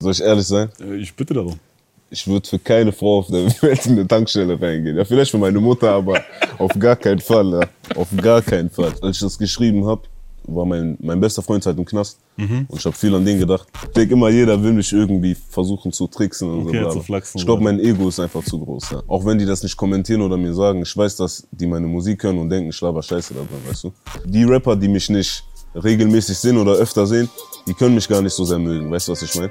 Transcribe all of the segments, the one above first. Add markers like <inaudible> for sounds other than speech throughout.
Soll ich ehrlich sein? Äh, Ich bitte darum. Ich würde für keine Frau auf der <laughs> Welt in eine Tankstelle reingehen. Ja, vielleicht für meine Mutter, aber <laughs> auf gar keinen Fall. Ja. Auf gar keinen Fall. Als ich das geschrieben habe, war mein, mein bester Freund halt im Knast. Mhm. Und ich habe viel an den gedacht. Ich denke immer, jeder will mich irgendwie versuchen zu tricksen und Okay, so. zu flachsen, Ich glaube, mein Ego ist einfach zu groß. Ja. Auch wenn die das nicht kommentieren oder mir sagen, ich weiß, dass die meine Musik hören und denken, ich laber Scheiße da drin, weißt du. Die Rapper, die mich nicht regelmäßig sehen oder öfter sehen, die können mich gar nicht so sehr mögen. Weißt du, was ich meine?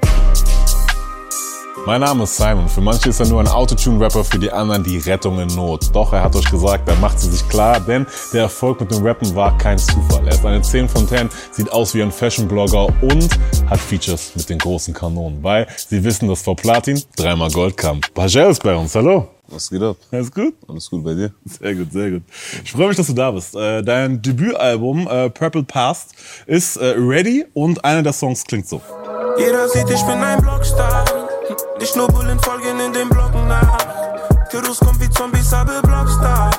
Mein Name ist Simon. Für manche ist er nur ein Autotune-Rapper, für die anderen die Rettung in Not. Doch er hat euch gesagt, er macht sie sich klar, denn der Erfolg mit dem Rappen war kein Zufall. Er ist eine 10 von 10, sieht aus wie ein Fashion-Blogger und hat Features mit den großen Kanonen. Weil sie wissen, dass vor Platin dreimal Gold kam. Bajel ist bei uns. Hallo. Was geht ab? Alles gut? Alles gut bei dir? Sehr gut, sehr gut. Ich freue mich, dass du da bist. Äh, Dein Debütalbum äh, Purple Past ist äh, ready und einer der Songs klingt so. Jeder sieht, ich bin ein Blockstar. Nicht nur Bullen folgen in den Blocken nach. Kyrus kommt wie Zombies, aber Blockstar.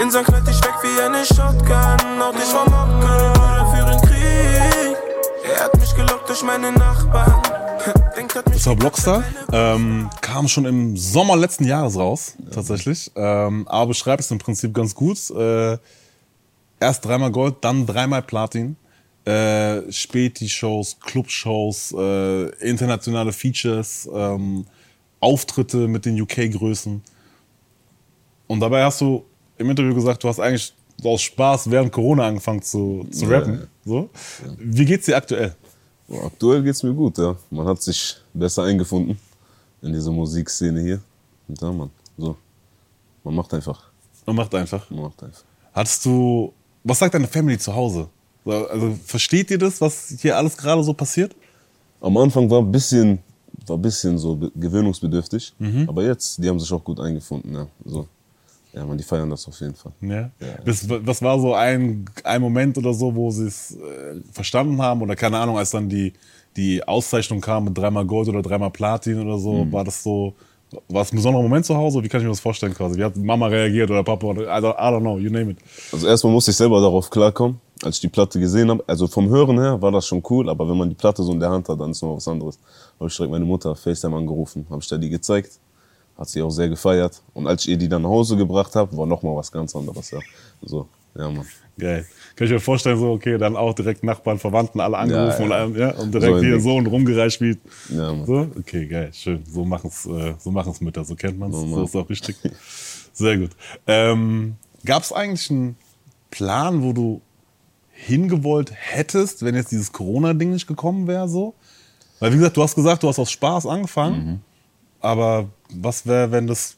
Insan knallt dich weg wie eine Shotgun. Auch dich vom Hocker, oder führen Krieg. Er hat mich gelockt durch meine Nachbarn. Das war Blockstar. Ähm, kam schon im Sommer letzten Jahres raus, tatsächlich. Ähm, aber beschreibt es im Prinzip ganz gut. Äh, erst dreimal Gold, dann dreimal Platin. Äh, Späti-Shows, Club-Shows, äh, internationale Features, ähm, Auftritte mit den UK-Größen. Und dabei hast du im Interview gesagt, du hast eigentlich aus Spaß während Corona angefangen zu, zu rappen. So. Wie geht's dir aktuell? Aktuell geht's mir gut, ja. Man hat sich besser eingefunden in diese Musikszene hier. Und ja, man, so. Man macht einfach. Man macht einfach. Man macht einfach. Hattest du, was sagt deine Family zu Hause? So, Also versteht ihr das, was hier alles gerade so passiert? Am Anfang war ein bisschen, war ein bisschen so be- gewöhnungsbedürftig. Mhm. Aber jetzt, die haben sich auch gut eingefunden, ja. So. Ja, man, die feiern das auf jeden Fall. Ja. Das, was war so ein, ein Moment oder so, wo sie es äh, verstanden haben? Oder keine Ahnung, als dann die, die Auszeichnung kam mit dreimal Gold oder dreimal Platin oder so, war das so, war es ein besonderer Moment zu Hause? Wie kann ich mir das vorstellen quasi? Wie hat Mama reagiert oder Papa? Oder, I, don't, I don't know, you name it. Also erstmal musste ich selber darauf klarkommen, als ich die Platte gesehen habe. Also vom Hören her war das schon cool, aber wenn man die Platte so in der Hand hat, dann ist noch was anderes. Habe ich direkt meine Mutter FaceTime angerufen, habe ich da die gezeigt, hat sie auch sehr gefeiert. Und als ich ihr die dann nach Hause gebracht habe, war noch mal was ganz anderes. Ja. So, ja, Mann. Geil. Kann ich mir vorstellen, so, okay, dann auch direkt Nachbarn, Verwandten, alle angerufen Ja, ja. Und, ja, und direkt So hier so und rumgereicht wie. Ja, Mann. so? Okay, geil, schön. So machen es äh, so machen's Mütter, so kennt man es. so Normal. ist auch richtig. Sehr gut. Ähm, Gab es eigentlich einen Plan, wo du hingewollt hättest, wenn jetzt dieses Corona-Ding nicht gekommen wäre? So? Weil, wie gesagt, du hast gesagt, du hast aus Spaß angefangen. Mhm. Aber was wäre, wenn das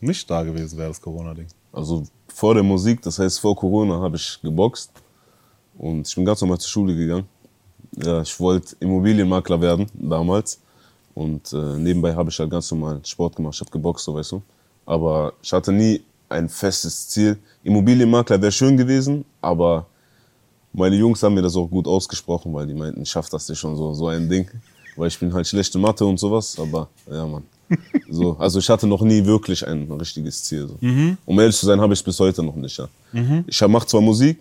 nicht da gewesen wäre, das Corona-Ding? Also vor der Musik, das heißt vor Corona, habe ich geboxt und ich bin ganz normal zur Schule gegangen. Ja, ich wollte Immobilienmakler werden damals und äh, nebenbei habe ich halt ganz normal Sport gemacht. Ich habe geboxt, so weißt du. Aber ich hatte nie ein festes Ziel. Immobilienmakler wäre schön gewesen, aber meine Jungs haben mir das auch gut ausgesprochen, weil die meinten, schaff das nicht schon so, so ein Ding. Weil ich bin halt schlechte Mathe und sowas, aber ja, Mann. So, also ich hatte noch nie wirklich ein richtiges Ziel. So. Um ehrlich zu sein, habe ich es bis heute noch nicht. Ja. Ich mache zwar Musik,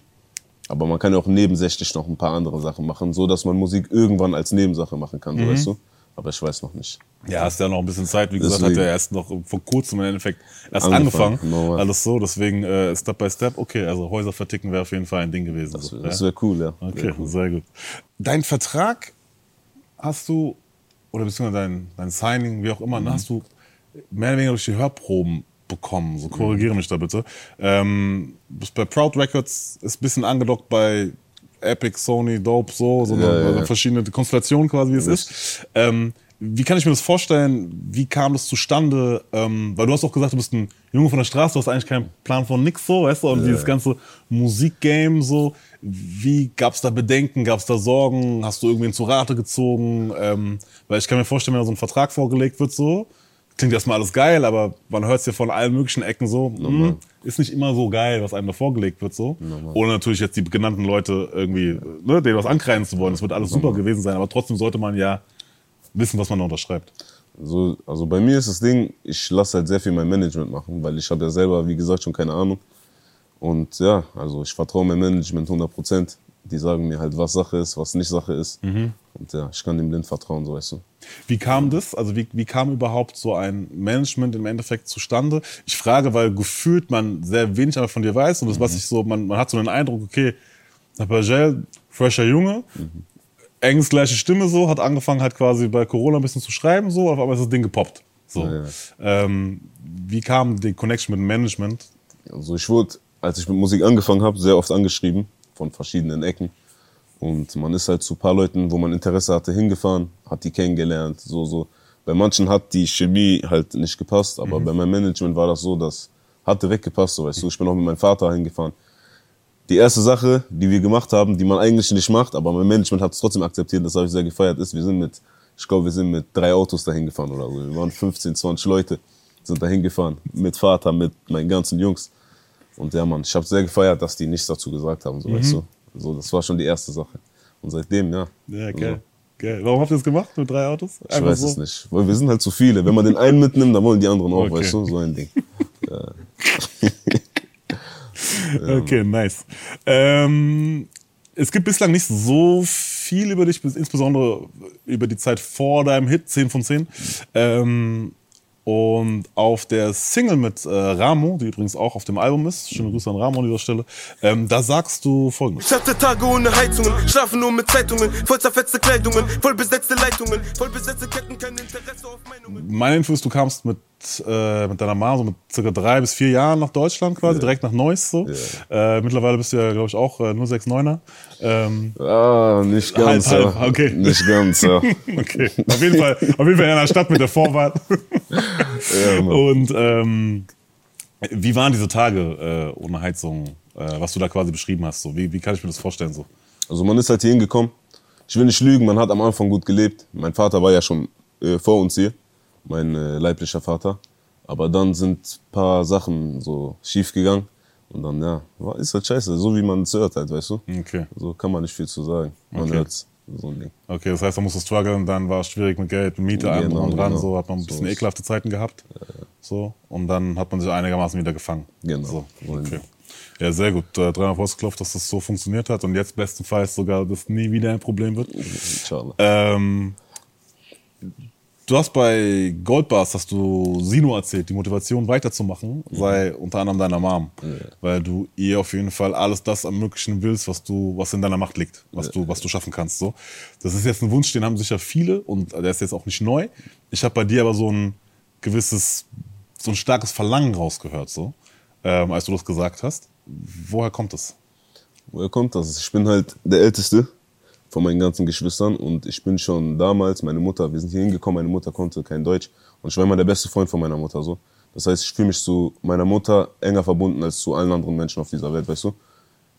aber man kann ja auch nebensächlich noch ein paar andere Sachen machen, so dass man Musik irgendwann als Nebensache machen kann, so weißt du. Aber ich weiß noch nicht. Ja, hast ja noch ein bisschen Zeit. Wie gesagt, Deswegen. hat ja erst noch vor kurzem im Endeffekt erst Angefangen, angefangen. normal. Alles so, deswegen äh, Step by Step. Okay, also Häuser verticken wäre auf jeden Fall ein Ding gewesen. Das, so, das ja? wäre cool, ja. Okay, Wär cool. sehr gut. Dein Vertrag hast du, oder beziehungsweise dein, dein Signing, wie auch immer, ne, hast du mehr oder weniger durch die Hörproben bekommen. So korrigiere mich da bitte. Ähm, bist bei Proud Records, ist ein bisschen angedockt bei Epic, Sony, Dope, so, so Ja, eine, ja, ja. verschiedene Konstellationen quasi, wie es ist. Ähm, wie kann ich mir das vorstellen? Wie kam das zustande? Ähm, weil du hast auch gesagt, du bist ein Junge von der Straße, du hast eigentlich keinen Plan von nix so, weißt du? Und dieses ganze Musikgame so. Wie gab's da Bedenken? Gab's da Sorgen? Hast du irgendwen zu Rate gezogen? Ähm, weil ich kann mir vorstellen, wenn da so ein Vertrag vorgelegt wird so, klingt erstmal alles geil, aber man hört es ja von allen möglichen Ecken so, hm, ist nicht immer so geil, was einem da vorgelegt wird so. Ohne natürlich jetzt die genannten Leute irgendwie, ne, denen was ankreiden zu wollen. Es wird alles super gewesen sein, aber trotzdem sollte man ja wissen, was man da unterschreibt. So, also bei mir ist das Ding, ich lasse halt sehr viel mein Management machen, weil ich habe ja selber, wie gesagt, schon keine Ahnung. Und ja, also ich vertraue mein Management 100 Prozent. Die sagen mir halt, was Sache ist, was nicht Sache ist. Mhm. Und ja, ich kann dem blind vertrauen, so weißt du. Wie kam das? Also wie, wie kam überhaupt so ein Management im Endeffekt zustande? Ich frage, weil gefühlt man sehr wenig von dir weiß und das, was ich so, man, man hat so den Eindruck, okay, Napagel, fresher Junge, enges gleiche Stimme so, hat angefangen halt quasi bei Corona ein bisschen zu schreiben so, auf einmal ist das Ding gepoppt. So. Ja, ja. Ähm, wie kam die Connection mit dem Management? Also ich wurde, als ich mit Musik angefangen habe, sehr oft angeschrieben von verschiedenen Ecken. Und man ist halt zu ein paar Leuten, wo man Interesse hatte, hingefahren, hat die kennengelernt. So, so. Bei manchen hat die Chemie halt nicht gepasst, aber bei meinem Management war das so, das hatte weggepasst. So, weißt du. Ich bin auch mit meinem Vater hingefahren. Die erste Sache, die wir gemacht haben, die man eigentlich nicht macht, aber mein Management hat es trotzdem akzeptiert, das habe ich sehr gefeiert, ist, wir sind mit, ich glaube, wir sind mit drei Autos dahin gefahren oder so. Wir waren 15, 20 Leute, sind dahin gefahren. Mit Vater, mit meinen ganzen Jungs. Und ja, Mann, ich habe sehr gefeiert, dass die nichts dazu gesagt haben, so weißt du. So, das war schon die erste Sache. Und seitdem, ja. Ja, geil. geil. Warum habt ihr das gemacht mit drei Autos? Ich weiß es nicht. Weil wir sind halt zu viele. Wenn man den einen mitnimmt, dann wollen die anderen auch, Okay. weißt du, so ein Ding. <laughs> <laughs> Okay, nice. Ähm, es gibt bislang nicht so viel über dich, insbesondere über die Zeit vor deinem Hit, 10 von 10. Ähm, und auf der Single mit äh, Ramo, die übrigens auch auf dem Album ist, schöne Grüße an Ramo an dieser Stelle, ähm, da sagst du folgendes. Ich hatte Tage ohne Heizungen, schlafen nur mit Zeitungen, voll zerfetzte Kleidungen, voll besetzte Leitungen, voll besetzte Ketten, kein Interesse auf Meinungen. Meine Info ist, du kamst mit, äh, mit deiner Mama so mit circa drei bis vier Jahren nach Deutschland quasi, direkt nach Neuss so. Äh, mittlerweile bist du ja, glaube ich, auch äh, 069er. Ähm, Ah, nicht ganz, Halb, halb, ja. okay. Nicht ganz, ja. <laughs> Okay, auf jeden Fall, auf jeden Fall in einer Stadt mit der Vorwahl. <laughs> ja. Und ähm, wie waren diese Tage äh, ohne Heizung, äh, was du da quasi beschrieben hast? So? Wie, wie kann ich mir das vorstellen? So? Also man ist halt hier hingekommen. Ich will nicht lügen, man hat am Anfang gut gelebt. Mein Vater war ja schon äh, vor uns hier, mein äh, leiblicher Vater. Aber dann sind ein paar Sachen so schief gegangen. Und dann, ja, war, ist halt scheiße, so wie man es hört halt, weißt du? Okay. So kann man nicht viel zu sagen. Man Okay. hört's, so ein Ding. Okay, das heißt, da musst du strugglen, dann war es schwierig mit Geld, mit Miete, allem Genau, und dran, genau. so hat man ein So bisschen ist- ekelhafte Zeiten gehabt. So, und dann hat man sich einigermaßen wieder gefangen. Genau. So, So okay. Ja, sehr gut. Äh, dreimal ausgeklopft, dass das so funktioniert hat und jetzt bestenfalls sogar, dass nie wieder ein Problem wird. Inshallah. Ähm, du hast bei Goldbars, hast du Sino erzählt, die Motivation weiterzumachen sei unter anderem deiner Mom, weil du ihr auf jeden Fall alles das ermöglichen willst, was du, was in deiner Macht liegt, was du, was du schaffen kannst. So, das ist jetzt ein Wunsch, den haben sicher viele und der ist jetzt auch nicht neu. Ich habe bei dir aber so ein gewisses, so ein starkes Verlangen rausgehört, so, ähm, als du das gesagt hast. Woher kommt das? Woher kommt das? Ich bin halt der Älteste von meinen ganzen Geschwistern und ich bin schon damals, meine Mutter, wir sind hier hingekommen, meine Mutter konnte kein Deutsch und ich war immer der beste Freund von meiner Mutter so. Das heißt, ich fühle mich zu meiner Mutter enger verbunden als zu allen anderen Menschen auf dieser Welt, weißt du?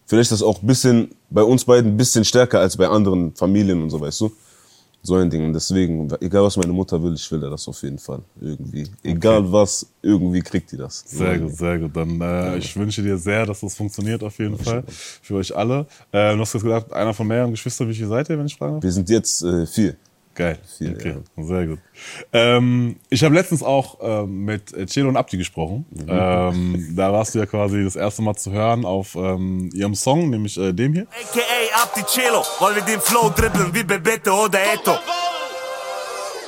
Vielleicht ist das auch ein bisschen, bei uns beiden ein bisschen stärker als bei anderen Familien und so, weißt du? So ein Ding. Und deswegen, egal was meine Mutter will, ich will das auf jeden Fall. Irgendwie. Egal was, irgendwie kriegt die das. Sehr gut, sehr gut. Dann äh, ich wünsche dir sehr, dass das funktioniert auf jeden Fall. Für euch alle. Äh, du hast jetzt gesagt, einer von mehreren Geschwistern, wie viel seid ihr, wenn ich fragen darf? Wir sind jetzt äh, vier. Geil. Vier, okay, sehr gut. Ähm, ich habe letztens auch ähm, mit äh, Celo und Abdi gesprochen. Mhm. Ähm, da warst du ja quasi das erste Mal zu hören auf ähm, ihrem Song, nämlich äh, dem hier. AKA Abdi Cello, weil wir den Flow dribbeln wie Bebeto oder Eto.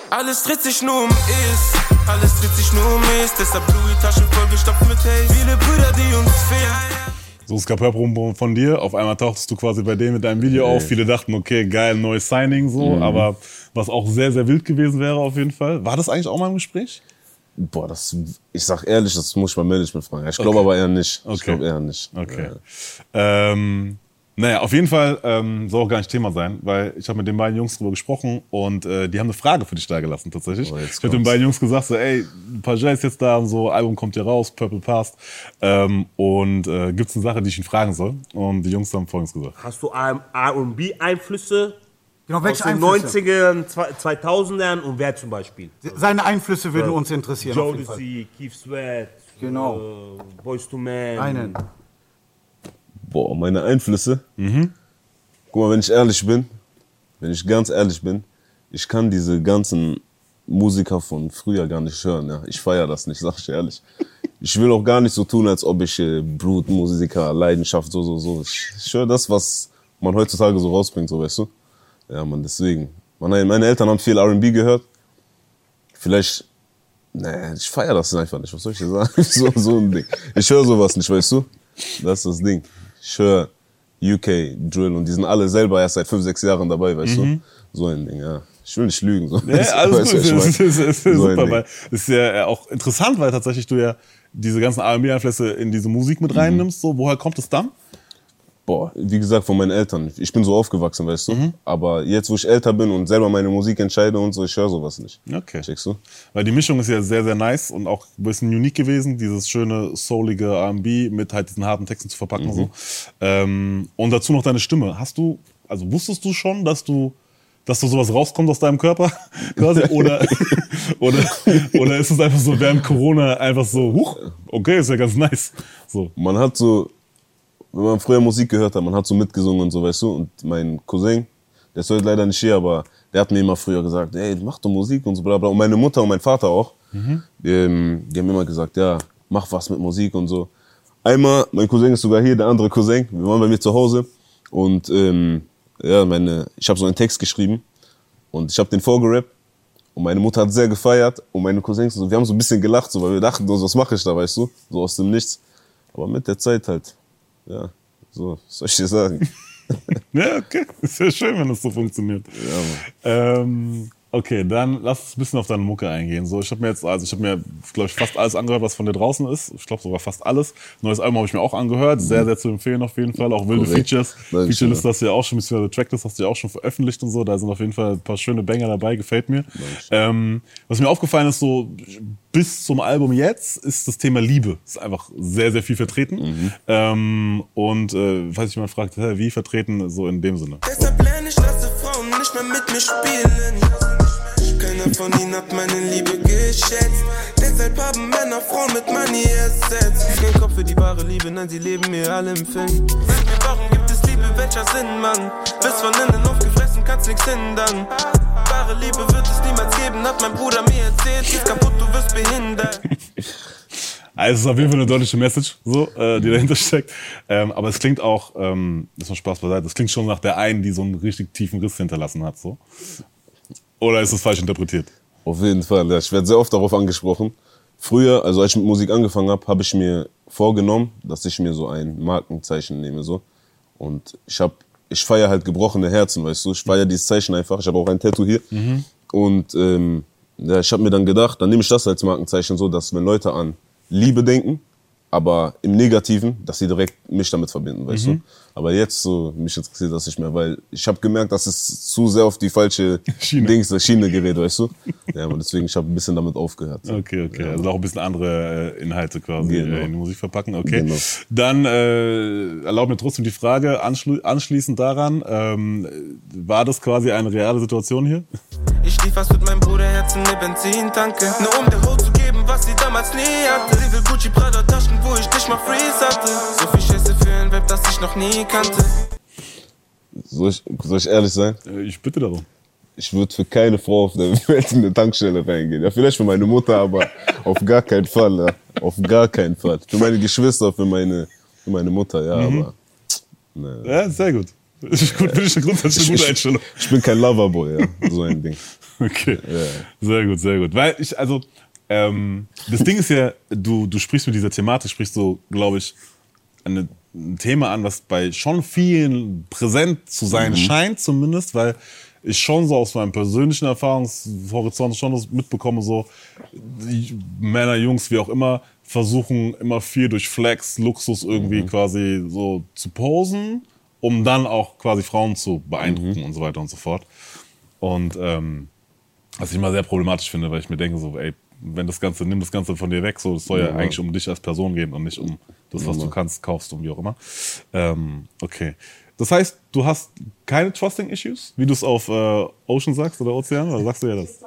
Alles dreht sich nur um Ist, alles dreht sich nur um Ist, deshalb Louis Taschen vollgestopft mit Haze. Viele Brüder, die uns fehlen. So das Kapellproben von dir. Auf einmal tauchtest du quasi bei denen mit deinem Video auf. Viele dachten, okay, geil, neues Signing so. Mhm. Aber was auch sehr, sehr wild gewesen wäre auf jeden Fall. War das eigentlich auch mal im Gespräch? Boah, das, ich sag ehrlich, das muss ich beim Management fragen. Ich glaube aber eher nicht. Ich Okay. glaube eher nicht. Okay. Ja. Ähm, naja, auf jeden Fall ähm, soll auch gar nicht Thema sein, weil ich habe mit den beiden Jungs drüber gesprochen und äh, die haben eine Frage für dich da gelassen tatsächlich. Oh, ich habe den beiden Jungs gesagt, so, ey, Pajay ist jetzt da und so, Album kommt hier raus, Purple Past. Ähm, und äh, gibt es eine Sache, die ich ihn fragen soll? Und die Jungs haben folgendes gesagt. Hast du R&B-Einflüsse Genau, aus welche den Einflüsse? 90ern, 2000ern und wer zum Beispiel? Seine Einflüsse würden uns interessieren. auf jeden Fall. Jodeci, Keith Sweat, Genau. äh, Boys to Men. Einen. Boah, meine Einflüsse. Guck mal, wenn ich ehrlich bin, wenn ich ganz ehrlich bin, ich kann diese ganzen Musiker von früher gar nicht hören. Ja. Ich feiere das nicht, <laughs> sag ich ehrlich. Ich will auch gar nicht so tun, als ob ich äh, Blutmusiker, Leidenschaft, so, so, so. Ich, ich höre das, was man heutzutage so rausbringt, so weißt du. Ja, man, deswegen. Meine, meine Eltern haben viel RB gehört. Vielleicht, nee, ich feiere das einfach nicht, was soll ich dir sagen? <laughs> so, so ein Ding. Ich höre sowas nicht, weißt du? Das ist das Ding. Ich höre UK Drill und die sind alle selber erst seit fünf, sechs Jahren dabei, weißt du? So ein Ding, ja. Ich will nicht lügen. So. Mhm. Ja, alles <laughs> gut, das ist, ist, ist So super, weil es ist ja auch interessant, weil tatsächlich du ja diese ganzen R&B-Einflüsse in diese Musik Mhm. mit reinnimmst. So, woher kommt es dann? Boah, wie gesagt, von meinen Eltern. Ich bin so aufgewachsen, weißt du? Mhm. Aber jetzt, wo ich älter bin und selber meine Musik entscheide und so, ich höre sowas nicht. Okay. Checkst du? Weil die Mischung ist ja sehr, sehr nice und auch ein bisschen unique gewesen, dieses schöne, soulige R&B mit halt diesen harten Texten zu verpacken und so. Ähm, und dazu noch deine Stimme. Hast du, also wusstest du schon, dass du, dass du sowas rauskommt aus deinem Körper? <laughs> Quasi? Oder, <laughs> oder, oder ist es einfach so während Corona einfach so, huch, okay, ist ja ganz nice. So. Man hat so, wenn man früher Musik gehört hat, man hat so mitgesungen und so, weißt du? Und mein Cousin, der ist heute leider nicht hier, aber der hat mir immer früher gesagt, ey, mach doch Musik und so bla bla. Und meine Mutter und mein Vater auch, die, ähm, die haben immer gesagt, ja, mach was mit Musik und so. Einmal, mein Cousin ist sogar hier, der andere Cousin, wir waren bei mir zu Hause und ähm, ja, meine, ich habe so einen Text geschrieben und ich habe den vorgerappt und meine Mutter hat sehr gefeiert und meine Cousins, so, wir haben so ein bisschen gelacht, so, weil wir dachten, so, was mache ich da, weißt du? So aus dem Nichts. Aber mit der Zeit halt, ja, so, was soll ich dir sagen? <laughs> Ja, okay. Ist ja schön, wenn das so funktioniert. ähm, okay, dann lass uns ein bisschen auf deine Mucke eingehen. So, ich habe mir jetzt, also ich habe mir, glaube ich, fast alles angehört, was von dir draußen ist. Ich glaube sogar fast alles. Neues Album habe ich mir auch angehört. Sehr, sehr zu empfehlen auf jeden Fall. Auch wilde Korrekt. Features. Featurelist hast du ja auch schon, beziehungsweise Tracklist hast du ja auch schon veröffentlicht und so. Da sind auf jeden Fall ein paar schöne Banger dabei, gefällt mir. Ähm, was mir aufgefallen ist, so bis zum Album jetzt ist das Thema Liebe. Ist einfach sehr, sehr viel vertreten. Ähm, und äh, falls jemand fragt, hä, wie vertreten, so in dem Sinne. Deshalb lerne ich, lasse Frauen nicht mehr mit mir spielen. Von ihnen hat meine Liebe geschätzt. Deshalb haben Männer Frauen mit Money ersetzt. Kein Kopf für die wahre Liebe, nein, sie leben mir alle im Film. Sag mir, warum gibt es Liebe, welcher Sinn, Mann? Bist von innen aufgefressen, kannst nichts hindern. Wahre Liebe wird es niemals geben, hat mein Bruder mir erzählt. Ist kaputt, du wirst behindert. <laughs> Also es ist auf jeden Fall eine deutliche Message, so, äh, die dahinter steckt. Ähm, aber es klingt auch, ähm, das war Spaß beiseite, es klingt schon nach der einen, die so einen richtig tiefen Riss hinterlassen hat. So. Oder ist das falsch interpretiert? Auf jeden Fall, ja. Ich werde sehr oft darauf angesprochen. Früher, also als ich mit Musik angefangen habe, habe ich mir vorgenommen, dass ich mir so ein Markenzeichen nehme. so. Und ich habe, ich feiere halt gebrochene Herzen, weißt du. Ich feiere dieses Zeichen einfach. Ich habe auch ein Tattoo hier. Und ähm, ja, ich habe mir dann gedacht, dann nehme ich das als Markenzeichen so, dass wenn Leute an Liebe denken, aber im Negativen, dass sie direkt mich damit verbinden, weißt du. Aber jetzt so, mich interessiert das nicht mehr, weil ich habe gemerkt, dass es zu sehr auf die falsche <laughs> Schiene. Dings, Schiene gerät, weißt du. Ja, aber deswegen, ich habe ein bisschen damit aufgehört. Okay, okay. Also auch ein bisschen andere äh, Inhalte quasi Genau. äh, in die Musik verpacken. Okay. Genau. Dann äh, erlaub mir trotzdem die Frage, anschli anschließend daran, ähm, war das quasi eine reale Situation hier? Ich lief was mit meinem Bruder Herz in ne Benzintanke. Nur um der Ho zu was sie damals nie hatte. Sie will Gucci Prada Taschen, wo ich nicht mal Freeze hatte. So viel Scheiße für ein Rap, das ich noch nie kannte. Soll ich, soll ich ehrlich sein? Äh, ich bitte darum. Ich würde für keine Frau auf der Welt in eine Tankstelle reingehen. Ja, vielleicht für meine Mutter, aber auf gar keinen Fall. Ja. Auf gar keinen Fall. Für meine Geschwister, für meine, für meine Mutter, ja, Mhm. aber. Ne. Ja, sehr gut. Ist gut, finde ich grundsätzlich eine gute Einstellung. Ich bin kein Loverboy, ja. So ein Ding. <laughs> Okay. Sehr gut, sehr gut. Weil ich, also, ähm, das Ding ist ja, du, du sprichst mit dieser Thematik, sprichst du, glaube ich, eine, ein Thema an, was bei schon vielen präsent zu sein scheint, zumindest, weil ich schon so aus meinem persönlichen Erfahrungshorizont schon das mitbekomme, so Männer, Jungs, wie auch immer, versuchen immer viel durch Flex, Luxus irgendwie quasi so zu posen, um dann auch quasi Frauen zu beeindrucken und so weiter und so fort. Und ähm, was ich immer sehr problematisch finde, weil ich mir denke, so, ey, wenn das Ganze, nimm das Ganze von dir weg, so, es soll ja, Ja. eigentlich um dich als Person gehen und nicht um das, was du kannst, kaufst und wie auch immer. Ähm, okay. Das heißt, du hast keine Trusting-Issues, wie du es auf äh, Ocean sagst oder Ozean, oder sagst du ja das?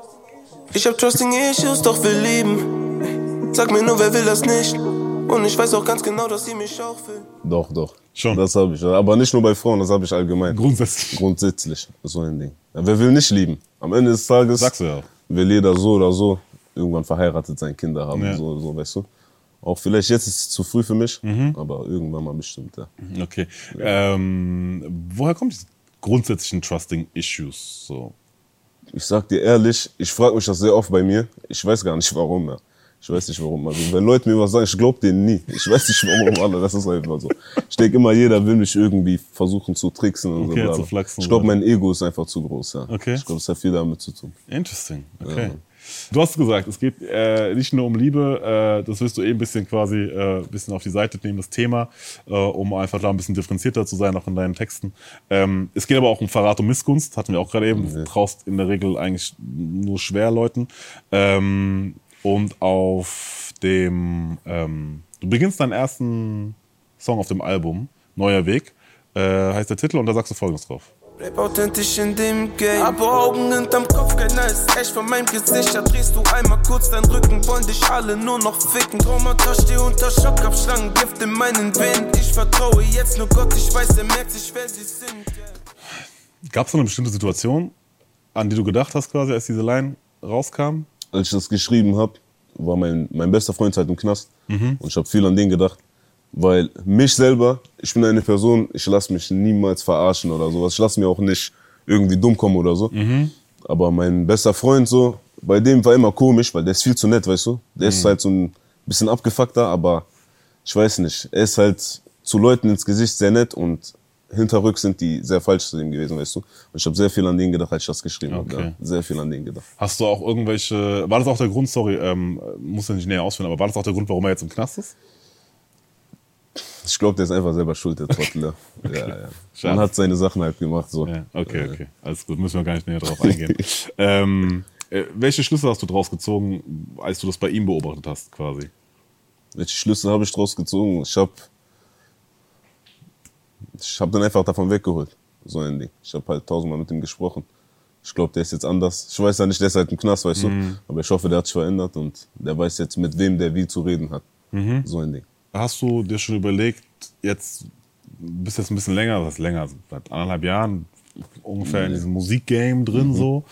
Ich hab Trusting Issues, doch will lieben. Sag mir nur, wer will das nicht? Und ich weiß auch ganz genau, dass sie mich auch will. Doch, doch. Schon. Das habe ich. Aber nicht nur bei Frauen, das habe ich allgemein. Grundsätzlich. Grundsätzlich. So ein Ding. Ja, wer will nicht lieben? Am Ende des Tages Sagst du ja auch. will jeder so oder so irgendwann verheiratet sein, Kinder haben, Ja. so, so, weißt du. Auch vielleicht jetzt ist es zu früh für mich, Mhm. aber irgendwann mal bestimmt, ja. Okay. Ähm, woher kommen diese grundsätzlichen Trusting-Issues? So? Ich sag dir ehrlich, ich frage mich das sehr oft bei mir. Ich weiß gar nicht warum, ja. Ich weiß nicht warum. Also, wenn Leute mir was sagen, ich glaube denen nie. Ich weiß nicht warum, <laughs> Alter. Das ist einfach so. Ich denke immer, jeder will mich irgendwie versuchen zu tricksen und Okay, so. zu flachsen Ich glaube, mein Ego ist einfach zu groß, ja. Okay. Ich glaube, es hat viel damit zu tun. Interesting. Okay. Du hast gesagt, es geht äh, nicht nur um Liebe, äh, das wirst du eben ein bisschen quasi äh, ein bisschen auf die Seite nehmen, das Thema, äh, um einfach da ein bisschen differenzierter zu sein, auch in deinen Texten. Ähm, es geht aber auch um Verrat und Missgunst, hatten wir auch gerade eben. Du traust in der Regel eigentlich nur schwer Leuten. Ähm, und auf dem, ähm, du beginnst deinen ersten Song auf dem Album, Neuer Weg, äh, heißt der Titel, und da sagst du folgendes drauf. Bleib authentisch in dem Game. Aber Augen hinterm Kopf, keiner ist echt von meinem Gesicht. Da drehst du einmal kurz deinen Rücken, wollen dich alle nur noch ficken. Traumata steh unter Schock, hab Schlangengift in meinen Venen. Ich vertraue jetzt nur Gott, ich weiß, er merkt sich, wer sie sind. Yeah. Gab es eine bestimmte Situation, an die du gedacht hast, quasi, als diese Line rauskam? Als ich das geschrieben habe, war mein, mein bester Freund halt im Knast. Mhm. Und ich habe viel an den gedacht. Weil mich selber, ich bin eine Person, ich lasse mich niemals verarschen oder sowas. Ich lasse mir auch nicht irgendwie dumm kommen oder so. Mhm. Aber mein bester Freund so, bei dem war immer komisch, weil der ist viel zu nett, weißt du. Der Mhm. ist halt so ein bisschen abgefuckter, aber ich weiß nicht. Er ist halt zu Leuten ins Gesicht sehr nett und hinterrück sind die sehr falsch zu ihm gewesen, weißt du. Und ich habe sehr viel an den gedacht, als ich das geschrieben Okay. habe. Ja. Sehr viel an den gedacht. Hast du auch irgendwelche, war das auch der Grund, sorry, ähm, muss ja nicht näher ausführen, aber war das auch der Grund, warum er jetzt im Knast ist? Ich glaube, der ist einfach selber schuld, der Trottel. <laughs> ja. Ja, ja. Man hat seine Sachen halt gemacht. So. Ja, okay, okay. Alles gut, müssen wir gar nicht näher drauf eingehen. <laughs> ähm, äh, welche Schlüsse hast du draus gezogen, als du das bei ihm beobachtet hast, quasi? Welche Schlüsse habe ich draus gezogen? Ich habe ich hab dann einfach davon weggeholt. So ein Ding. Ich habe halt tausendmal mit ihm gesprochen. Ich glaube, der ist jetzt anders. Ich weiß ja nicht, der ist halt im Knast, weißt Mhm. du. Aber ich hoffe, der hat sich verändert und der weiß jetzt, mit wem der wie zu reden hat. Mhm. So ein Ding. Hast du dir schon überlegt, jetzt bist jetzt ein bisschen länger, was länger, seit anderthalb Jahren ungefähr in diesem Musikgame drin so.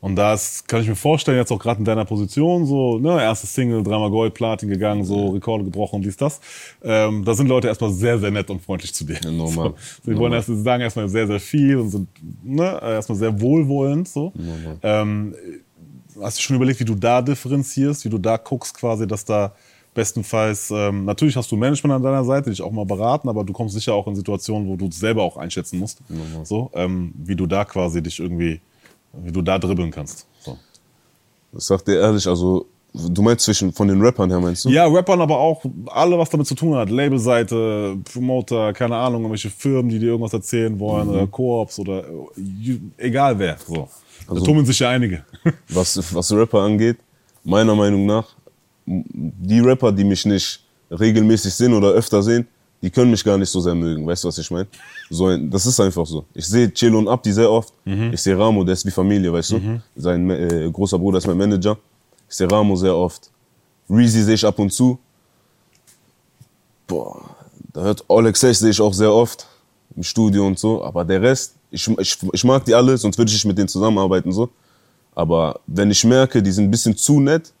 Und das kann ich mir vorstellen, jetzt auch gerade in deiner Position, so, ne, erste Single, dreimal Gold, Platin gegangen, so, Rekorde gebrochen, dies, das. Ähm, da sind Leute erstmal sehr, sehr nett und freundlich zu dir. Ja, normal. So, sie wollen Normal. erst, sagen erstmal sehr, sehr viel und sind, ne, erstmal sehr wohlwollend, so. Ähm, hast du schon überlegt, wie du da differenzierst, wie du da guckst quasi, dass da bestenfalls, ähm, natürlich hast du Management an deiner Seite, dich auch mal beraten, aber du kommst sicher auch in Situationen, wo du es selber auch einschätzen musst. So, ähm, wie du da quasi dich irgendwie, wie du da dribbeln kannst. So. Ich sag dir ehrlich, also, du meinst zwischen, von den Rappern her meinst du? Ja, Rappern, aber auch alle, was damit zu tun hat. Labelseite, Promoter, keine Ahnung, irgendwelche Firmen, die dir irgendwas erzählen wollen, oder Koops oder äh, egal wer. So. da tummeln sich ja einige. <laughs> was, was Rapper angeht, meiner Meinung nach, die Rapper, die mich nicht regelmäßig sehen oder öfter sehen, die können mich gar nicht so sehr mögen. Weißt du, was ich meine? So, das ist einfach so. Ich sehe Chelo und Abdi sehr oft. Ich sehe Ramo, der ist wie Familie, weißt du? Sein äh, großer Bruder ist mein Manager. Ich sehe Ramo sehr oft. Reezy sehe ich ab und zu. Boah, da hört Sech sehe ich auch sehr oft im Studio und so. Aber der Rest, ich, ich, ich mag die alle, sonst würde ich nicht mit denen zusammenarbeiten so. Aber wenn ich merke, die sind ein bisschen zu nett,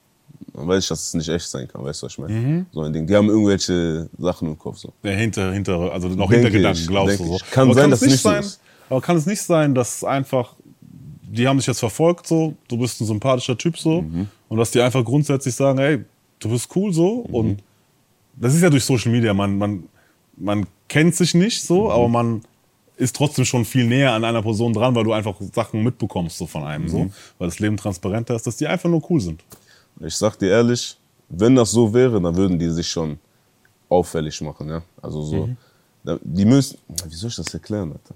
dann weiß ich, dass es nicht echt sein kann. Weißt du, was ich meine? So ein Ding. Die haben irgendwelche Sachen im Kopf. So. Der hinter, hinter, also noch Denke Hintergedanken, ich, glaubst du so. ich. Kann sein, dass es nicht nicht so sein, ist. Aber kann es nicht sein, dass einfach, die haben dich jetzt verfolgt so, du bist ein sympathischer Typ so Mhm. und dass die einfach grundsätzlich sagen, hey, du bist cool so Mhm. und das ist ja durch Social Media, man, man, man kennt sich nicht so, Mhm. aber man ist trotzdem schon viel näher an einer Person dran, weil du einfach Sachen mitbekommst so von einem Mhm. so, weil das Leben transparenter ist, dass die einfach nur cool sind. Ich sag dir ehrlich, wenn das so wäre, dann würden die sich schon auffällig machen. Ja? Also so, Mhm. die müssen, wie soll ich das erklären, Alter?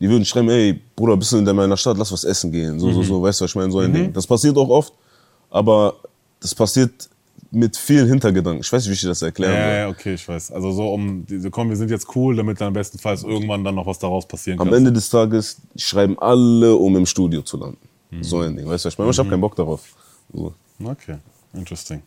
Die würden schreiben, ey, Bruder, bist du in meiner Stadt, lass was essen gehen. So, so, Mhm. so, weißt du, was ich meine? So ein Ding. Das passiert auch oft, aber das passiert mit vielen Hintergedanken. Ich weiß nicht, wie ich dir das erklären Ja, ja, okay, ich weiß. Also so um, diese, komm, wir sind jetzt cool, damit dann bestenfalls irgendwann dann noch was daraus passieren kann. Am Ende des Tages schreiben alle, um im Studio zu landen. Mhm. So ein Ding, weißt du, was ich meine? Ich hab keinen Bock darauf. So. Okay, interesting.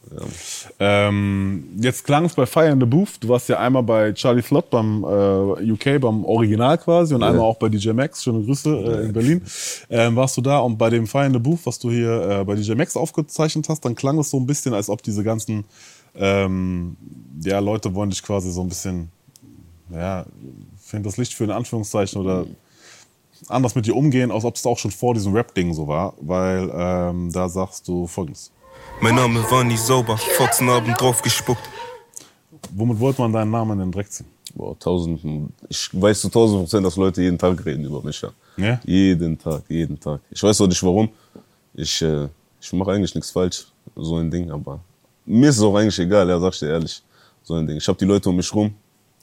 Ähm, jetzt klang es bei Fire in the Booth. Du warst ja einmal bei Charlie Flott beim äh, UK, beim Original quasi, und einmal auch bei DJ Max. Schöne Grüße äh, in Berlin. Ähm, warst du da und bei dem Fire in the Booth, was du hier äh, bei DJ Max aufgezeichnet hast, dann klang es so ein bisschen, als ob diese ganzen ähm, ja, Leute wollen dich quasi so ein bisschen, ja, finden das Licht für in Anführungszeichen oder anders mit dir umgehen, als ob es auch schon vor diesem Rap-Ding so war, weil ähm, da sagst du folgendes. Mein Name war nie sauber, Fotzen haben drauf gespuckt. Womit wollte man deinen Namen in den Dreck ziehen? Boah, tausend, ich weiß zu tausend Prozent, dass Leute jeden Tag reden über mich. Ja. Ja? Jeden Tag, jeden Tag. Ich weiß auch nicht warum. Ich, äh, ich mache eigentlich nichts falsch, so ein Ding, aber mir ist es auch eigentlich egal, ja, sag ich dir ehrlich. So ein Ding. Ich habe die Leute um mich rum,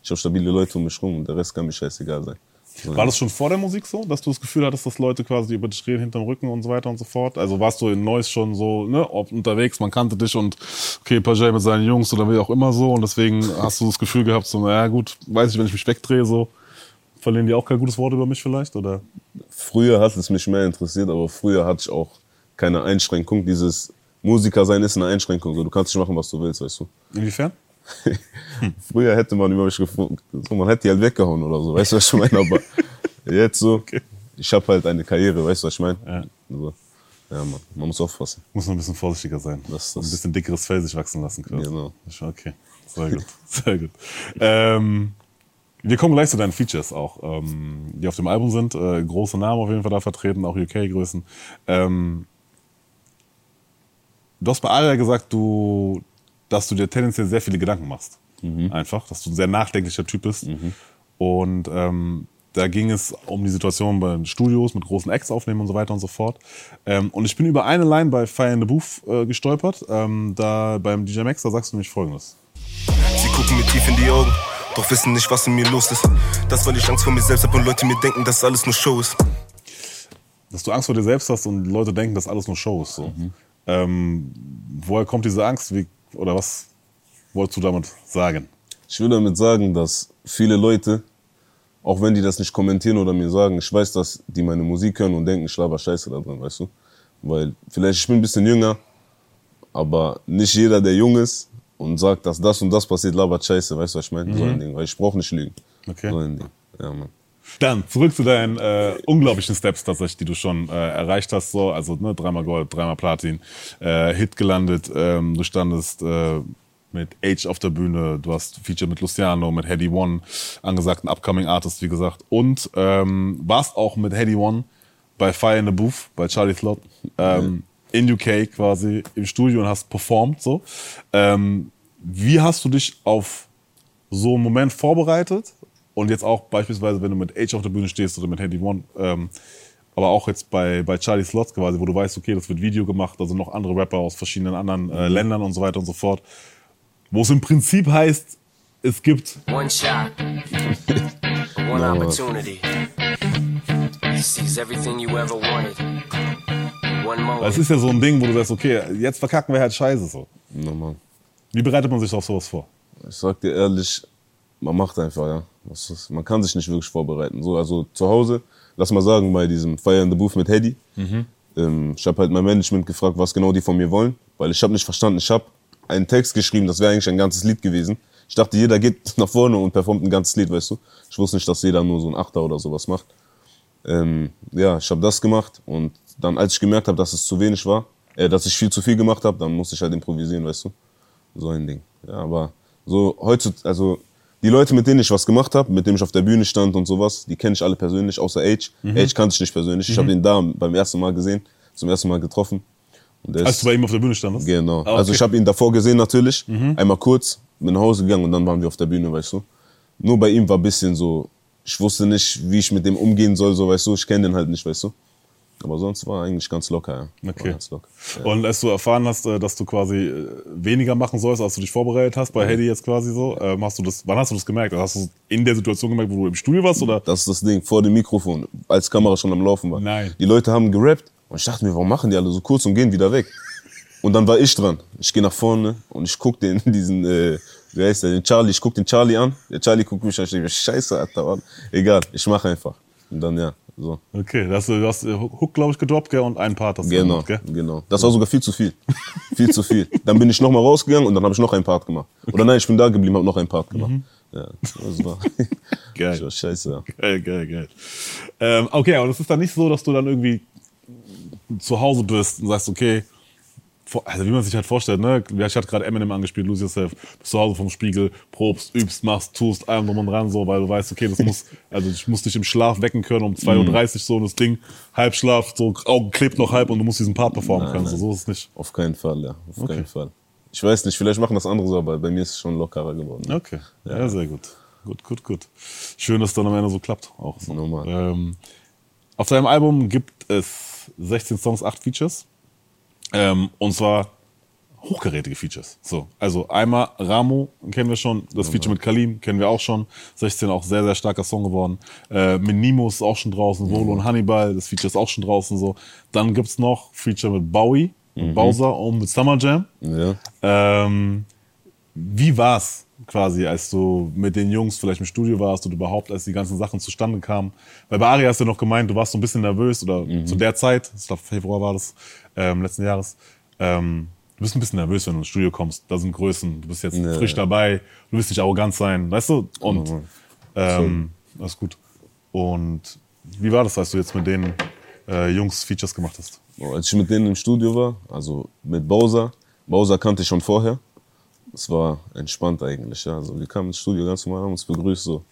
ich habe stabile Leute um mich rum und der Rest kann mir scheißegal sein. War das schon vor der Musik so, dass du das Gefühl hattest, dass Leute quasi über dich reden hinterm Rücken und so weiter und so fort? Also warst du in Neuss schon so ne, ob unterwegs, man kannte dich und okay, Pajay mit seinen Jungs oder wie auch immer so und deswegen hast du das Gefühl gehabt, so, naja gut, weiß ich, wenn ich mich wegdrehe, so verlieren die auch kein gutes Wort über mich vielleicht? Oder? Früher hat es mich mehr interessiert, aber früher hatte ich auch keine Einschränkung. Dieses Musiker sein ist eine Einschränkung. So, du kannst nicht machen, was du willst, weißt du. Inwiefern? <laughs> Früher hätte man über mich gefunden, so, man hätte die halt weggehauen oder so, weißt du, was ich meine? Aber <laughs> jetzt so, ich habe halt eine Karriere, weißt du, was ich meine? Ja. So. Ja, man, man muss aufpassen. Muss noch ein bisschen vorsichtiger sein. Das- ein das- bisschen dickeres Fell sich wachsen lassen quasi. Genau. Okay, sehr gut. <laughs> Sehr gut. Ähm, wir kommen gleich zu deinen Features auch, ähm, die auf dem Album sind. Äh, große Namen auf jeden Fall da vertreten, auch UK-Größen. Ähm, du hast bei Alia gesagt, du, dass du dir tendenziell sehr viele Gedanken machst. Einfach, dass du ein sehr nachdenklicher Typ bist. Und ähm, da ging es um die Situation bei den Studios mit großen Acts aufnehmen und so weiter und so fort. Ähm, und ich bin über eine Line bei Fire in the Booth äh, gestolpert. Ähm, da beim DJ Max, da sagst du nämlich folgendes. Sie gucken mir tief in die Augen, doch wissen nicht, was in mir los ist. Das, weil ich Angst vor mir selbst hab und Leute mir denken, dass alles nur Show ist. Dass du Angst vor dir selbst hast und Leute denken, dass alles nur Show ist. So. Ähm, woher kommt diese Angst? Wie, oder was wolltest du damit sagen? Ich will damit sagen, dass viele Leute, auch wenn die das nicht kommentieren oder mir sagen, ich weiß, dass die meine Musik hören und denken, ich laber Scheiße da drin, weißt du? Weil vielleicht ich bin ein bisschen jünger, aber nicht jeder, der jung ist und sagt, dass das und das passiert, labert Scheiße, weißt du, was ich meine? So ein Ding, weil ich brauche nicht lügen. Okay. So ein Ding. Ja, Mann. Dann zurück zu deinen äh, unglaublichen Steps tatsächlich, die du schon äh, erreicht hast. So, also ne, dreimal Gold, dreimal Platin, äh, Hit gelandet. Ähm, du standest äh, mit Age auf der Bühne. Du hast Feature mit Luciano, mit Heady One, angesagten Upcoming Artist, wie gesagt. Und ähm, warst auch mit Heady One bei Fire in the Booth, bei Charlie Slot, ähm, in UK quasi im Studio und hast performt. So. Ähm, wie hast du dich auf so einen Moment vorbereitet und jetzt auch beispielsweise, wenn du mit Age auf der Bühne stehst oder mit Handy One, ähm, aber auch jetzt bei, bei Charlie Slots quasi, wo du weißt, okay, das wird Video gemacht, also noch andere Rapper aus verschiedenen anderen äh, Ländern und so weiter und so fort, wo es im Prinzip heißt, es gibt One shot, <laughs> one opportunity. Seize everything you ever wanted. One es moment. ist ja so ein Ding, wo du sagst, okay, jetzt verkacken wir halt Scheiße so. Ja, Mann. Wie bereitet man sich auf sowas vor? Ich sag dir ehrlich, man macht einfach, ja. Ist, man kann sich nicht wirklich vorbereiten. So, also zu Hause, lass mal sagen, bei diesem Fire in the Booth mit Hedy, ähm, ich habe halt mein Management gefragt, was genau die von mir wollen, weil ich habe nicht verstanden, ich habe einen Text geschrieben, das wäre eigentlich ein ganzes Lied gewesen. Ich dachte, jeder geht <laughs> nach vorne und performt ein ganzes Lied, weißt du. Ich wusste nicht, dass jeder nur so ein Achter oder sowas macht. Ähm, ja, ich habe das gemacht und dann, als ich gemerkt habe, dass es zu wenig war, äh, dass ich viel zu viel gemacht habe, dann musste ich halt improvisieren, weißt du. So ein Ding. Ja, aber so heutzutage, also die Leute, mit denen ich was gemacht habe, mit denen ich auf der Bühne stand und sowas, die kenne ich alle persönlich, außer Age. Age kannte ich nicht persönlich. Ich habe ihn da beim ersten Mal gesehen, zum ersten Mal getroffen. Als du bei ihm auf der Bühne standest? Genau. Ah, okay. Mhm. Also ich habe ihn davor gesehen natürlich, einmal kurz, bin nach Hause gegangen und dann waren wir auf der Bühne, weißt du. Nur bei ihm war ein bisschen so, ich wusste nicht, wie ich mit dem umgehen soll, so weißt du, ich kenne den halt nicht, weißt du. Aber sonst war eigentlich ganz locker, ja. Okay. Ganz locker. Ja. Und als du erfahren hast, äh, dass du quasi äh, weniger machen sollst, als du dich vorbereitet hast, bei Hedy jetzt quasi so, ähm, hast du das, wann hast du das gemerkt? Hast du es in der Situation gemerkt, wo du im Studio warst oder? Das ist das Ding, vor dem Mikrofon, als Kamera schon am Laufen war. Nein. Die Leute haben gerappt und ich dachte mir, warum machen die alle so kurz und gehen wieder weg? Und dann war ich dran. Ich gehe nach vorne und ich guck den, <laughs> diesen, äh, wie heißt der, den Charlie, ich guck den Charlie an. Der Charlie guckt mich an, ich denke, scheiße, Alter, Mann. Egal, ich mache einfach. Und dann, ja, so. Okay, da hast du, du hast äh, Hook, glaube ich, gedroppt, gell, und einen Part hast du Genau, gemacht, gell? genau. Das war sogar viel zu viel. viel zu viel. Dann bin ich nochmal rausgegangen und dann habe ich noch einen Part gemacht. Oder nein, ich bin da geblieben, habe noch einen Part gemacht. Ja, das war, <laughs> Geil. das war scheiße, ja. Geil, geil, geil. Ähm, okay, aber es ist dann nicht so, dass du dann irgendwie zu Hause bist und sagst, okay, also wie man sich halt vorstellt, ne? Ich hatte gerade Eminem angespielt, Lose Yourself, bist zu Hause vom Spiegel, probst, übst, machst, tust, allem drum und dran, so, weil du weißt, okay, das muss, <laughs> also ich muss dich im Schlaf wecken können um 2.30 Uhr so und das Ding, halb Schlaf, so Augen klebt noch halb und du musst diesen Part performen können. So, so ist es nicht. Auf keinen Fall, ja. Auf Okay. keinen Fall. Ich weiß nicht, vielleicht machen das andere so, aber bei mir ist es schon lockerer geworden. Okay, ja, sehr gut. Gut, gut, gut. Schön, dass dann am Ende so klappt. Auch so. Normal. Ähm, auf deinem Album gibt es 16 Songs, 8 Features. Ähm, und zwar hochgerätige Features. So, also einmal Ramo kennen wir schon, das Feature mit Kalim kennen wir auch schon. 16 auch sehr, sehr starker Song geworden. Äh, mit Nimo ist auch schon draußen, Volo und Hannibal, das Feature ist auch schon draußen. So. Dann gibt's noch Feature mit Bowie, mit Bowser und mit Summer Jam. Ja. Ähm, wie war's quasi, als du mit den Jungs vielleicht im Studio warst oder überhaupt, als die ganzen Sachen zustande kamen? Weil bei Ari hast du noch gemeint, du warst so ein bisschen nervös oder zu der Zeit, ich glaube Februar war das, ähm, letzten Jahres. Ähm, du bist ein bisschen nervös, wenn du ins Studio kommst. Da sind Größen, du bist jetzt Ja. frisch dabei, du willst nicht arrogant sein, weißt du? Und ähm, das ist gut. Und wie war das, als du jetzt mit den äh, Jungs Features gemacht hast? Als ich mit denen im Studio war, also mit Bowser, Bowser kannte ich schon vorher. Es war entspannt eigentlich, ja. Also wir kamen ins Studio ganz normal, haben uns begrüßt, so.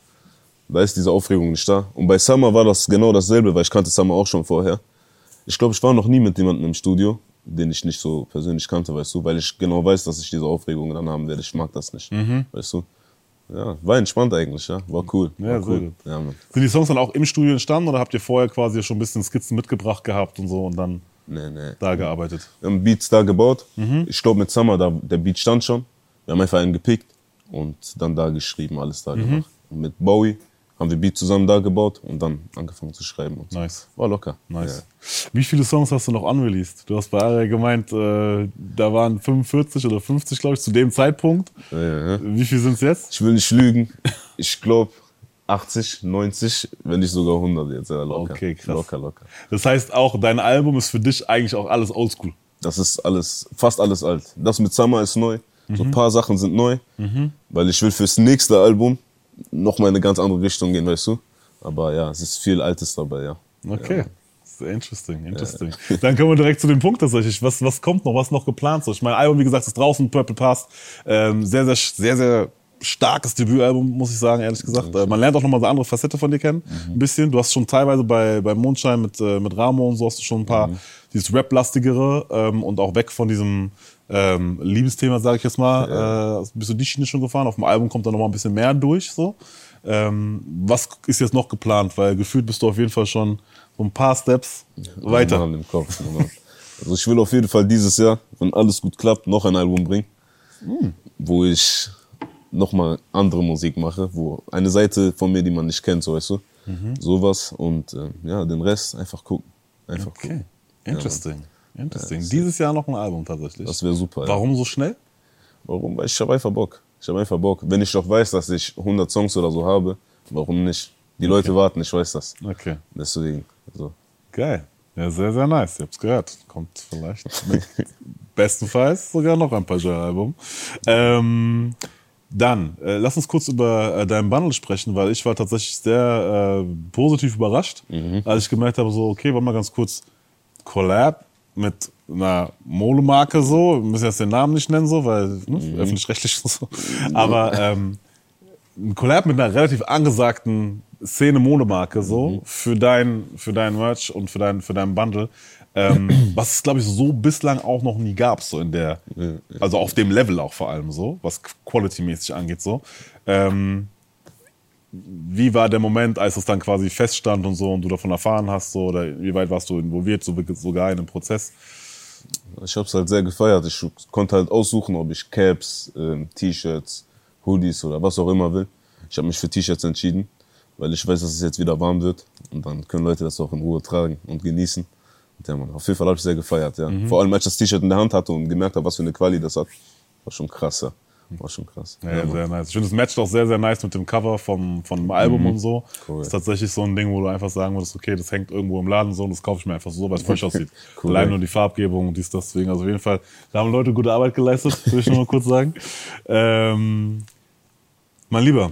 Da ist diese Aufregung nicht da. Und bei Summer war das genau dasselbe, weil ich kannte Summer auch schon vorher. Ich glaube, ich war noch nie mit jemandem im Studio, den ich nicht so persönlich kannte, weißt du, weil ich genau weiß, dass ich diese Aufregung dann haben werde. Ich mag das nicht, weißt du. Ja, war entspannt eigentlich, ja. War cool. Ja, war cool. Ja. Sind die Songs dann auch im Studio entstanden oder habt ihr vorher quasi schon ein bisschen Skizzen mitgebracht gehabt und so und dann Nee, nee. da gearbeitet? Wir haben Beats da gebaut. Mhm. Ich glaube mit Summer, da, der Beat stand schon. Wir haben einfach einen gepickt und dann da geschrieben, alles da Mhm. gemacht. Und mit Bowie haben wir Beat zusammen da gebaut und dann angefangen zu schreiben. Und so. Nice. War locker. Nice. Wie viele Songs hast du noch unreleased? Du hast bei Aria gemeint, äh, da waren 45 oder 50, glaube ich, zu dem Zeitpunkt. Ja. Ja, ja. Wie viel sind es jetzt? Ich will nicht lügen. Ich glaube 80, 90, wenn nicht sogar 100 jetzt. Ja, locker. Okay, krass. Locker, locker. Das heißt auch, dein Album ist für dich eigentlich auch alles oldschool. Das ist alles, fast alles alt. Das mit Summer ist neu. So ein paar Sachen sind neu, weil ich will fürs nächste Album noch mal in eine ganz andere Richtung gehen, weißt du. Aber ja, es ist viel Altes dabei, ja. Okay. Sehr interesting, interesting. Dann kommen wir direkt zu dem Punkt tatsächlich. Was, was kommt noch? Was noch geplant? So, ich mein Album, wie gesagt, ist draußen, Purple Past. Ähm, sehr, sehr, sehr, sehr starkes Debütalbum, muss ich sagen, ehrlich gesagt. Äh, man lernt auch nochmal eine andere Facette von dir kennen. Ein bisschen. Du hast schon teilweise bei, bei Mondschein mit, äh, mit Ramo und so hast du schon ein paar, dieses Rap-lastigere ähm, und auch weg von diesem ähm, Liebesthema, sage ich jetzt mal. Äh, bist du die Schiene schon gefahren? Auf dem Album kommt da nochmal ein bisschen mehr durch, so. Ähm, was ist jetzt noch geplant? Weil gefühlt bist du auf jeden Fall schon so ein paar Steps weiter. Mann im Kopf. Also ich will auf jeden Fall dieses Jahr, wenn alles gut klappt, noch ein Album bringen, wo ich nochmal andere Musik mache, wo eine Seite von mir, die man nicht kennt, so weißt du, sowas und äh, ja, den Rest einfach gucken. Einfach Okay, gucken. interesting. Interesting. Dieses Jahr noch ein Album tatsächlich. Das wäre super. Ja. Warum so schnell? Warum? Weil ich habe einfach Bock. Ich habe einfach Bock. Wenn ich doch weiß, dass ich 100 Songs oder so habe, warum nicht? Die Leute warten, ich weiß das. Okay, Deswegen, so. geil. Ja, sehr, sehr nice. Ihr habt's gehört. Kommt vielleicht <laughs> bestenfalls sogar noch ein paar Album. Ähm, dann, äh, lass uns kurz über äh, deinen Bundle sprechen, weil ich war tatsächlich sehr äh, positiv überrascht, als ich gemerkt habe, so, okay, warte mal ganz kurz, Collab mit einer Modemarke so, wir müssen jetzt den Namen nicht nennen so, weil ne, öffentlich-rechtlich und so, aber ähm, ein Collab mit einer relativ angesagten Szene-Modemarke so für dein für dein Merch und für dein für dein Bundle, ähm, <clears throat> was es glaube ich so bislang auch noch nie gab so in der also auf dem Level auch vor allem so was quality-mäßig angeht so. Ähm, wie war der Moment, als es dann quasi feststand und so und du davon erfahren hast so oder wie weit warst du involviert so, sogar in dem Prozess? Ich habe es halt sehr gefeiert. Ich konnte halt aussuchen, ob ich Caps, ähm, T-Shirts, Hoodies oder was auch immer will. Ich habe mich für T-Shirts entschieden, weil ich weiß, dass es jetzt wieder warm wird und dann können Leute das auch in Ruhe tragen und genießen. Und ja, man, auf jeden Fall habe ich sehr gefeiert, ja. Vor allem, als ich das T-Shirt in der Hand hatte und gemerkt habe, was für eine Quali das hat, war schon krass, ja. War schon krass. Ja, Ja, sehr nice. Ich finde, das matcht auch sehr, sehr nice mit dem Cover vom, vom Album und so. Cool. Ist tatsächlich so ein Ding, wo du einfach sagen würdest, okay, das hängt irgendwo im Laden so und das kaufe ich mir einfach so, weil es frisch <laughs> aussieht. Cool. Allein nur die Farbgebung und dies, das. Deswegen, also auf jeden Fall, da haben Leute gute Arbeit geleistet, will ich nur mal kurz sagen. <laughs> Ähm, mein Lieber,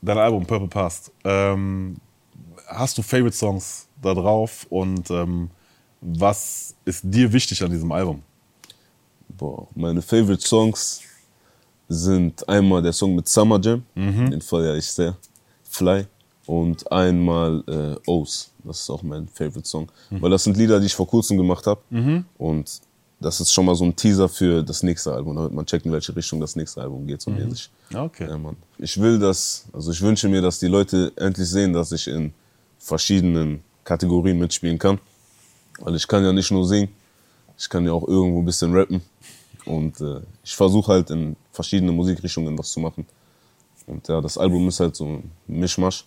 dein Album Purple Past. Ähm, hast du Favorite Songs da drauf und ähm, was ist dir wichtig an diesem Album? Boah, meine Favorite Songs sind einmal der Song mit Summer Jam, den feiere ich sehr, Fly, und einmal äh, O's, das ist auch mein Favorite Song, weil das sind Lieder, die ich vor kurzem gemacht habe und das ist schon mal so ein Teaser für das nächste Album, damit man checkt, in welche Richtung das nächste Album geht, so mäßig. Okay. Ja, Mann. Ich will das, also ich wünsche mir, dass die Leute endlich sehen, dass ich in verschiedenen Kategorien mitspielen kann. Weil ich kann ja nicht nur singen, ich kann ja auch irgendwo ein bisschen rappen. Und äh, ich versuche halt in verschiedene Musikrichtungen was zu machen. Und ja, das Album ist halt so ein Mischmasch.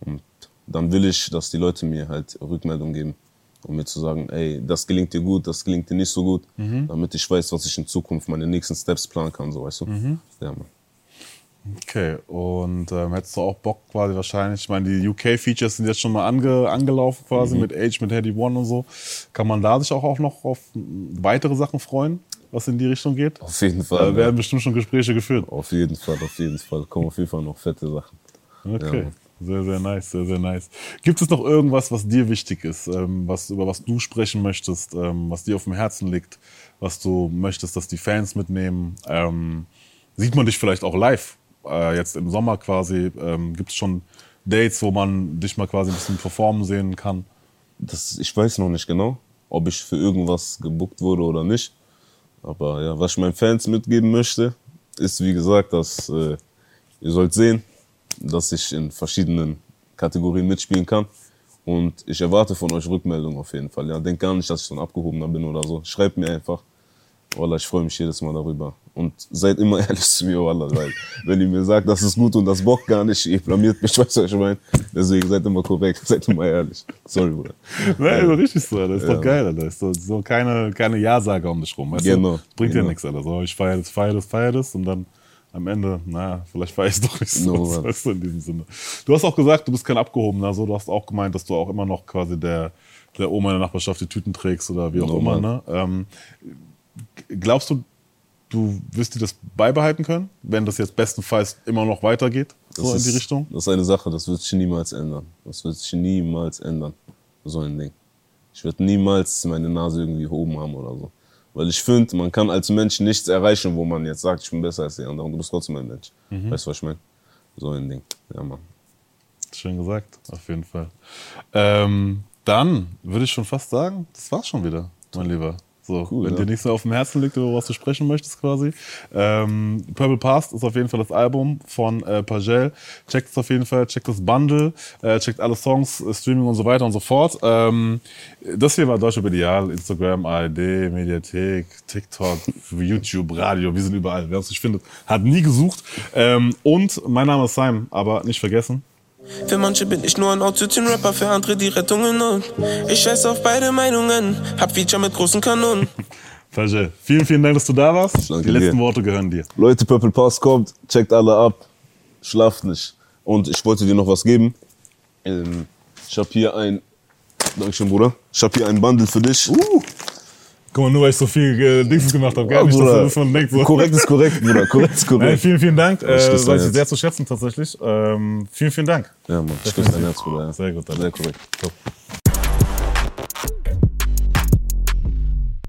Und dann will ich, dass die Leute mir halt Rückmeldung geben, um mir zu sagen, ey, das gelingt dir gut, das gelingt dir nicht so gut, damit ich weiß, was ich in Zukunft meine nächsten Steps planen kann, so weißt du. Ja, Mann. Okay, und ähm, hättest du auch Bock quasi wahrscheinlich, ich meine, die UK-Features sind jetzt schon mal ange, angelaufen quasi mit Age, mit Heady One und so. Kann man da sich auch, auch noch auf weitere Sachen freuen, was in die Richtung geht? Auf jeden Da Fall. werden ja. bestimmt schon Gespräche geführt. Auf jeden Fall, auf jeden Fall. Kommen auf jeden Fall noch fette Sachen. Okay. Ja. Sehr, sehr nice, sehr, sehr nice. Gibt es noch irgendwas, was dir wichtig ist, ähm, was, über was du sprechen möchtest, ähm, was dir auf dem Herzen liegt, was du möchtest, dass die Fans mitnehmen? Ähm, sieht man dich vielleicht auch live? Äh, jetzt im Sommer quasi, ähm, gibt es schon Dates, wo man dich mal quasi ein bisschen performen sehen kann? Das, ich weiß noch nicht genau, ob ich für irgendwas gebuckt wurde oder nicht. Aber ja, was ich meinen Fans mitgeben möchte, ist wie gesagt, dass äh, ihr sollt sehen, dass ich in verschiedenen Kategorien mitspielen kann. Und ich erwarte von euch Rückmeldung auf jeden Fall. Ja, denkt gar nicht, dass ich so ein Abgehobener bin oder so. Schreibt mir einfach. Wallah, ich freue mich jedes Mal darüber. Und seid immer <laughs> ehrlich zu mir, Wallah, weil wenn ihr mir sagt, das ist gut und das bockt gar nicht, ihr blamiert mich, <laughs> weißt du, was ich meine? Deswegen seid immer korrekt, <laughs> seid immer ehrlich. Sorry, Bruder. Nein, aber richtig so, das ist Ja. doch geil, Alter. Das ist so, so keine, keine Ja-Sager um dich rum. Weißt Genau, Du? Bringt ja genau. nichts, Alter. So, ich feiere das, feiere das, feiere das und dann am Ende, naja, vielleicht feiere ich es doch nicht so, No, weißt du, in diesem Sinne. Du hast auch gesagt, du bist kein Abgehobener, so. Du hast auch gemeint, dass du auch immer noch quasi der, der Oma in der Nachbarschaft die Tüten trägst oder wie auch No, immer, Mann. ne? Ähm, glaubst du, du wirst dir das beibehalten können, wenn das jetzt bestenfalls immer noch weitergeht, so Das in die ist- Richtung? Das ist eine Sache, das wird sich niemals ändern. Das wird sich niemals ändern. So ein Ding. Ich werde niemals meine Nase irgendwie oben haben oder so. Weil ich finde, man kann als Mensch nichts erreichen, wo man jetzt sagt, ich bin besser als der andere und du bist trotzdem ein Mensch. Mhm. Weißt du, was ich meine? So ein Ding. Ja, Mann. Schön gesagt, auf jeden Fall. Ähm, dann würde ich schon fast sagen, das war's schon wieder, mein Lieber. So, Cool, wenn ja. dir nichts mehr auf dem Herzen liegt, über was du sprechen möchtest quasi. Ähm, Purple Past ist auf jeden Fall das Album von äh, Pagel. Checkt es auf jeden Fall, checkt das Bundle, äh, checkt alle Songs, äh, Streaming und so weiter und so fort. Ähm, das hier war Deutsche Ideal, Instagram, ARD, Mediathek, TikTok, YouTube, Radio, wir sind überall. Wer uns nicht findet, hat nie gesucht. Ähm, und mein Name ist Simon, aber nicht vergessen, Für manche bin ich nur ein Autotune-Rapper, für andere die Rettung in Not. Ich scheiß auf beide Meinungen, hab Feature mit großen Kanonen. <laughs> Pagel, vielen, vielen Dank, dass du da warst. Danke Die letzten dir. Worte gehören dir. Leute, Purple Pass kommt, checkt alle ab, schlaft nicht. Und ich wollte dir noch was geben. Ähm, ich hab hier ein, Dankeschön, Bruder. Ich hab hier ein Bundle für dich. Guck mal, nur weil ich so viel äh, Dings gemacht habe, gell? Nicht, dass, dass man denkt so. Korrekt ist korrekt, Bruder. <laughs> Korrekt ist Nein, korrekt. vielen, vielen Dank. Äh, weiß ich sehr zu schätzen tatsächlich. Ähm, vielen, vielen Dank. Ja, Mann. Ich küsse dein Herz, Bruder. Sehr gut, Alter. Sehr korrekt. Top.